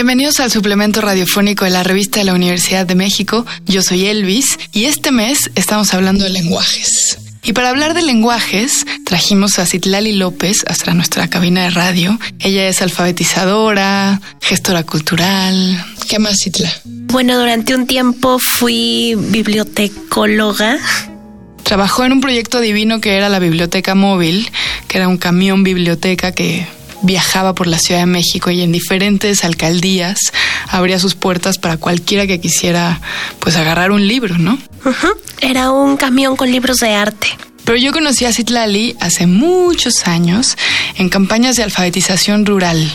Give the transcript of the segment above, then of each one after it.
Bienvenidos al suplemento radiofónico de la revista de la Universidad de México. Yo soy Elvis y este mes estamos hablando de lenguajes. Y para hablar de lenguajes, trajimos a Citlali López hasta nuestra cabina de radio. Ella es alfabetizadora, gestora cultural. ¿Qué más, Citla? Bueno, durante un tiempo fui bibliotecóloga. Trabajó en un proyecto divino que era la Biblioteca Móvil, que era un camión biblioteca que viajaba por la Ciudad de México y en diferentes alcaldías abría sus puertas para cualquiera que quisiera pues agarrar un libro, ¿no? Era un camión con libros de arte. Pero yo conocí a Citlali hace muchos años en campañas de alfabetización rural.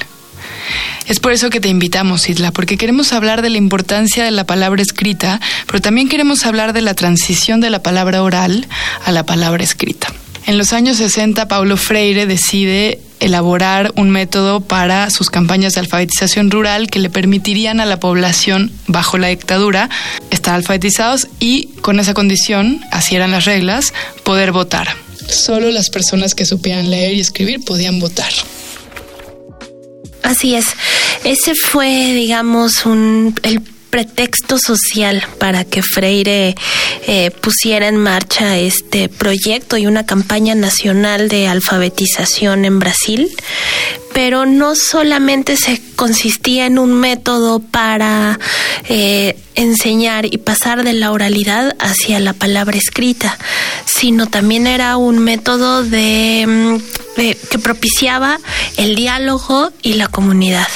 Es por eso que te invitamos, Isla, porque queremos hablar de la importancia de la palabra escrita, pero también queremos hablar de la transición de la palabra oral a la palabra escrita. En los años 60, Paulo Freire decide elaborar un método para sus campañas de alfabetización rural que le permitirían a la población bajo la dictadura estar alfabetizados y con esa condición, así eran las reglas, poder votar. Solo las personas que supieran leer y escribir podían votar. Así es. Ese fue, digamos, un, el pretexto social para que Freire eh, pusiera en marcha este proyecto y una campaña nacional de alfabetización en Brasil, pero no solamente se consistía en un método para eh, enseñar y pasar de la oralidad hacia la palabra escrita, sino también era un método de, mm, de que propiciaba el diálogo y la comunidad.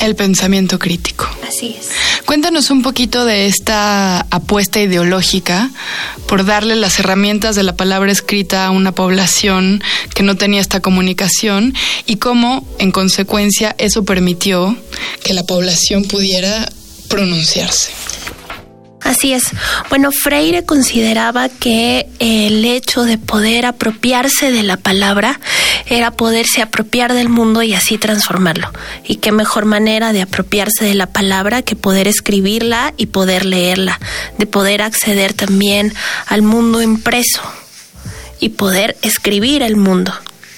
El pensamiento crítico. Así es. Cuéntanos un poquito de esta apuesta ideológica por darle las herramientas de la palabra escrita a una población que no tenía esta comunicación y cómo, en consecuencia, eso permitió que la población pudiera pronunciarse. Así es. Bueno, Freire consideraba que el hecho de poder apropiarse de la palabra era poderse apropiar del mundo y así transformarlo. Y qué mejor manera de apropiarse de la palabra que poder escribirla y poder leerla, de poder acceder también al mundo impreso y poder escribir el mundo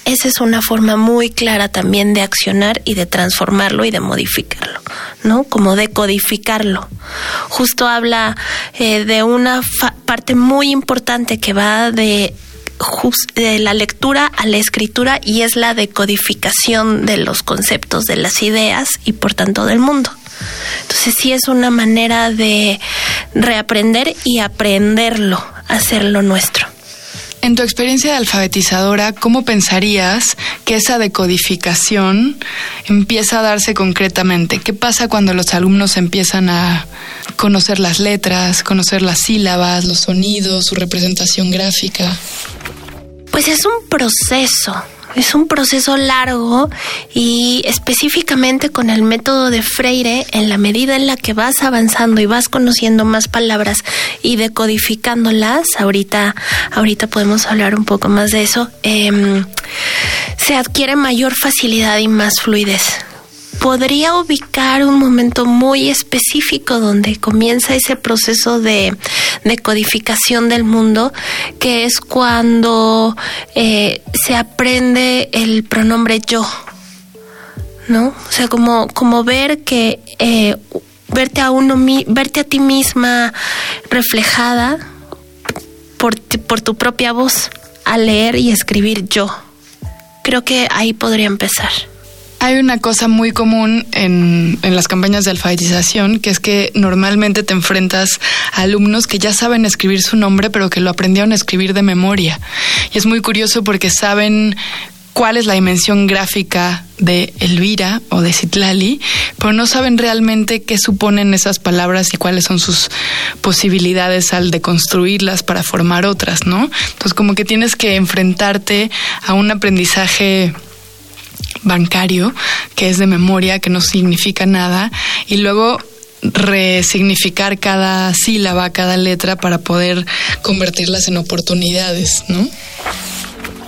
esa es una forma muy clara también de accionar y de transformarlo y de modificarlo, ¿no? Como de codificarlo. Justo habla eh, de una parte muy importante que va de de la lectura a la escritura y es la decodificación de los conceptos, de las ideas y por tanto del mundo. Entonces sí es una manera de reaprender y aprenderlo, hacerlo nuestro. En tu experiencia de alfabetizadora, ¿cómo pensarías que esa decodificación empieza a darse concretamente? ¿Qué pasa cuando los alumnos empiezan a conocer las letras, conocer las sílabas, los sonidos, su representación gráfica? Pues es un proceso es un proceso largo y específicamente con el método de Freire, en la medida en la que vas avanzando y vas conociendo más palabras y decodificándolas, ahorita, ahorita podemos hablar un poco más de eso, eh, se adquiere mayor facilidad y más fluidez podría ubicar un momento muy específico donde comienza ese proceso de, codificación del mundo, que es cuando eh, se aprende el pronombre yo. ¿No? O sea, como, como ver que eh, verte a uno verte a ti misma reflejada por, por tu propia voz al leer y escribir yo. Creo que ahí podría empezar. Hay una cosa muy común en, en, las campañas de alfabetización, que es que normalmente te enfrentas a alumnos que ya saben escribir su nombre, pero que lo aprendieron a escribir de memoria. Y es muy curioso porque saben cuál es la dimensión gráfica de Elvira o de Citlali, pero no saben realmente qué suponen esas palabras y cuáles son sus posibilidades al deconstruirlas para formar otras, ¿no? Entonces como que tienes que enfrentarte a un aprendizaje bancario, que es de memoria, que no significa nada, y luego resignificar cada sílaba, cada letra para poder convertirlas en oportunidades, ¿no?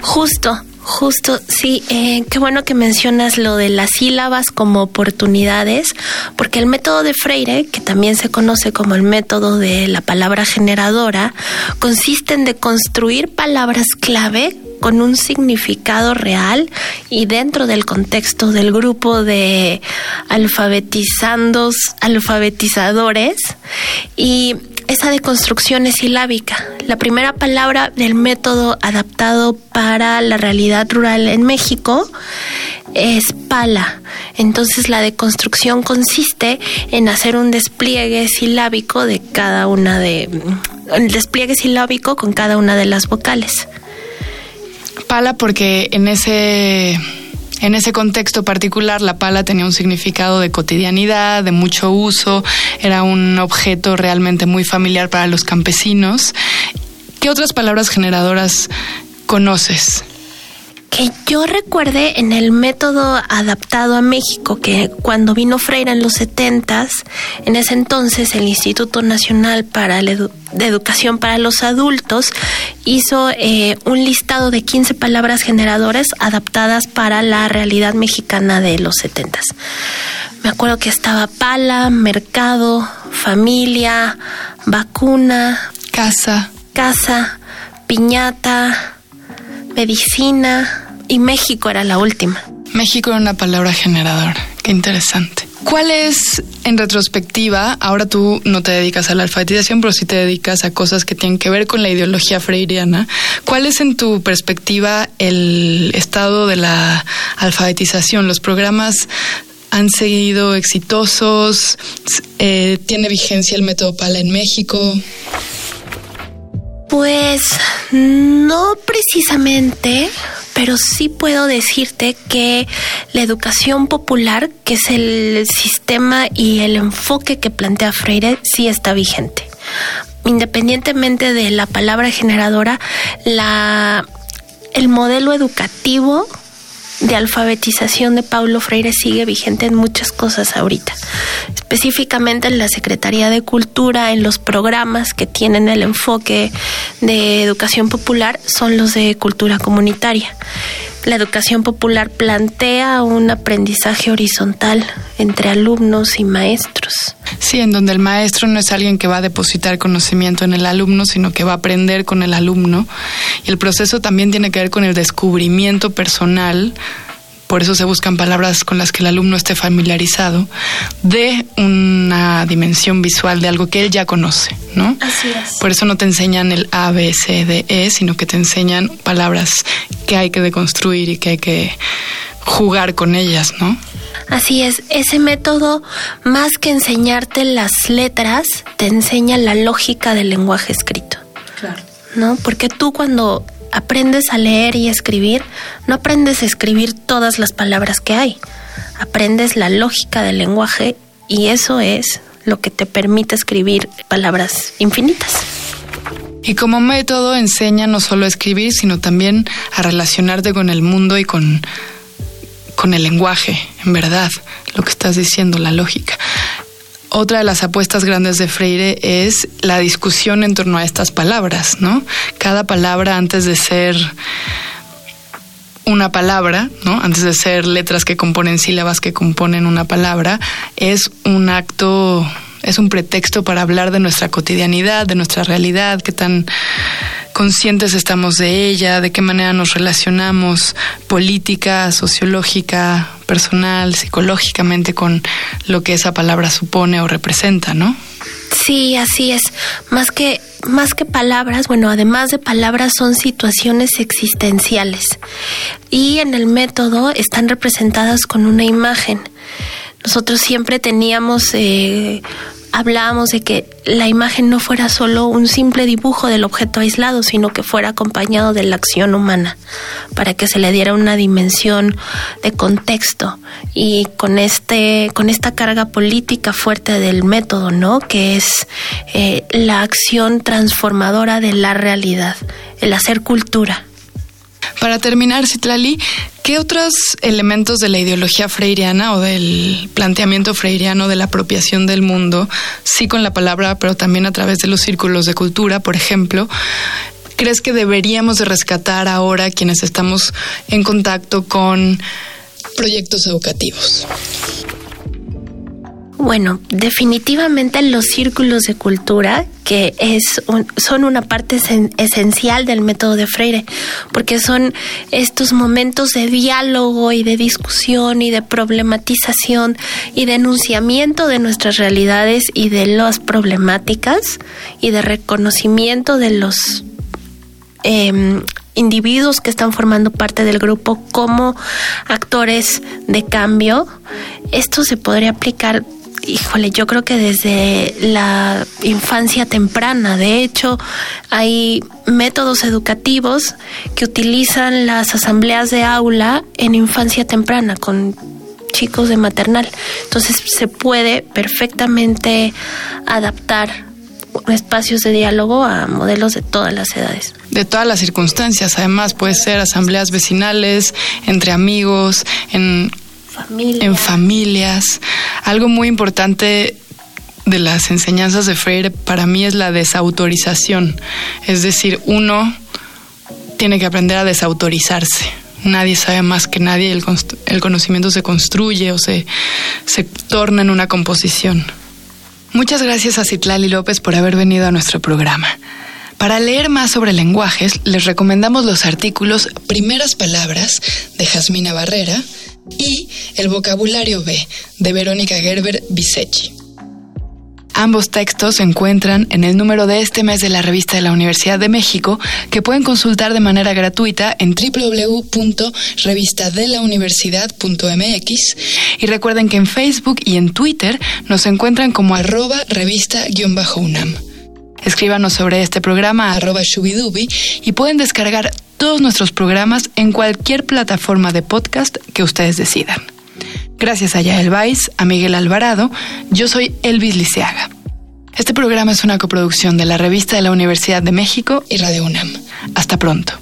Justo, Justo, sí, eh, qué bueno que mencionas lo de las sílabas como oportunidades, porque el método de Freire, que también se conoce como el método de la palabra generadora, consiste en de construir palabras clave con un significado real y dentro del contexto del grupo de alfabetizandos, alfabetizadores y esa deconstrucción es silábica. La primera palabra del método adaptado para la realidad rural en México es pala. Entonces la deconstrucción consiste en hacer un despliegue silábico de cada una de el despliegue silábico con cada una de las vocales. Pala porque en ese en ese contexto particular, la pala tenía un significado de cotidianidad, de mucho uso, era un objeto realmente muy familiar para los campesinos. ¿Qué otras palabras generadoras conoces? Que yo recuerde en el método adaptado a México, que cuando vino Freire en los setentas, en ese entonces el Instituto Nacional para la de Educación para los Adultos hizo eh, un listado de 15 palabras generadoras adaptadas para la realidad mexicana de los setentas. Me acuerdo que estaba pala, mercado, familia, vacuna, casa, casa, piñata, medicina y México era la última. México era una palabra generadora. Qué interesante. ¿Cuál es, en retrospectiva, ahora tú no te dedicas a la alfabetización, pero sí te dedicas a cosas que tienen que ver con la ideología freiriana? ¿Cuál es, en tu perspectiva, el estado de la alfabetización? ¿Los programas han seguido exitosos? Eh, ¿Tiene vigencia el método PALA en México? Pues no precisamente, pero sí puedo decirte que la educación popular, que es el sistema y el enfoque que plantea Freire, sí está vigente. Independientemente de la palabra generadora, la, el modelo educativo de alfabetización de Paulo Freire sigue vigente en muchas cosas ahorita, específicamente en la Secretaría de Cultura, en los programas que tienen el enfoque de educación popular, son los de cultura comunitaria. La educación popular plantea un aprendizaje horizontal entre alumnos y maestros. Sí, en donde el maestro no es alguien que va a depositar conocimiento en el alumno, sino que va a aprender con el alumno. Y el proceso también tiene que ver con el descubrimiento personal por eso se buscan palabras con las que el alumno esté familiarizado, de una dimensión visual de algo que él ya conoce, ¿no? Así es. Por eso no te enseñan el A, B, C, D, E, sino que te enseñan palabras que hay que deconstruir y que hay que jugar con ellas, ¿no? Así es, ese método, más que enseñarte las letras, te enseña la lógica del lenguaje escrito. Claro. ¿No? Porque tú cuando aprendes a leer y escribir, no aprendes a escribir todas las palabras que hay, aprendes la lógica del lenguaje y eso es lo que te permite escribir palabras infinitas. Y como método enseña no solo a escribir, sino también a relacionarte con el mundo y con, con el lenguaje, en verdad, lo que estás diciendo, la lógica. Otra de las apuestas grandes de Freire es la discusión en torno a estas palabras, ¿no? Cada palabra antes de ser una palabra, ¿no? Antes de ser letras que componen sílabas que componen una palabra, es un acto, es un pretexto para hablar de nuestra cotidianidad, de nuestra realidad, qué tan conscientes estamos de ella, de qué manera nos relacionamos política, sociológica, personal, psicológicamente con lo que esa palabra supone o representa, ¿no? Sí, así es. Más que más que palabras, bueno, además de palabras son situaciones existenciales. Y en el método están representadas con una imagen. Nosotros siempre teníamos eh, hablábamos de que la imagen no fuera solo un simple dibujo del objeto aislado, sino que fuera acompañado de la acción humana, para que se le diera una dimensión de contexto y con este, con esta carga política fuerte del método, ¿no? Que es eh, la acción transformadora de la realidad, el hacer cultura. Para terminar, Citlali, ¿qué otros elementos de la ideología freiriana o del planteamiento freiriano de la apropiación del mundo, sí con la palabra, pero también a través de los círculos de cultura, por ejemplo, crees que deberíamos de rescatar ahora quienes estamos en contacto con proyectos educativos? Bueno, definitivamente los círculos de cultura, que es son una parte esencial del método de Freire, porque son estos momentos de diálogo y de discusión y de problematización y de enunciamiento de nuestras realidades y de las problemáticas y de reconocimiento de los eh, individuos que están formando parte del grupo como actores de cambio. Esto se podría aplicar híjole, yo creo que desde la infancia temprana. De hecho, hay métodos educativos que utilizan las asambleas de aula en infancia temprana con chicos de maternal. Entonces se puede perfectamente adaptar espacios de diálogo a modelos de todas las edades. De todas las circunstancias, además puede ser asambleas vecinales, entre amigos, en, en familias. Algo muy importante de las enseñanzas de Freire para mí es la desautorización. Es decir, uno tiene que aprender a desautorizarse. Nadie sabe más que nadie, el, el conocimiento se construye o se, se torna en una composición. Muchas gracias a Citlali López por haber venido a nuestro programa. Para leer más sobre lenguajes, les recomendamos los artículos Primeras Palabras de Jasmina Barrera y El Vocabulario B de Verónica Gerber Bisechi. Ambos textos se encuentran en el número de este mes de la revista de la Universidad de México, que pueden consultar de manera gratuita en www.revistadelauniversidad.mx. Y recuerden que en Facebook y en Twitter nos encuentran como arroba revista-unam. Escríbanos sobre este programa a arroba shubidubi y pueden descargar todos nuestros programas en cualquier plataforma de podcast que ustedes decidan. Gracias a Yael Vais, a Miguel Alvarado, yo soy Elvis Liceaga. Este programa es una coproducción de la Revista de la Universidad de México y Radio UNAM. Hasta pronto.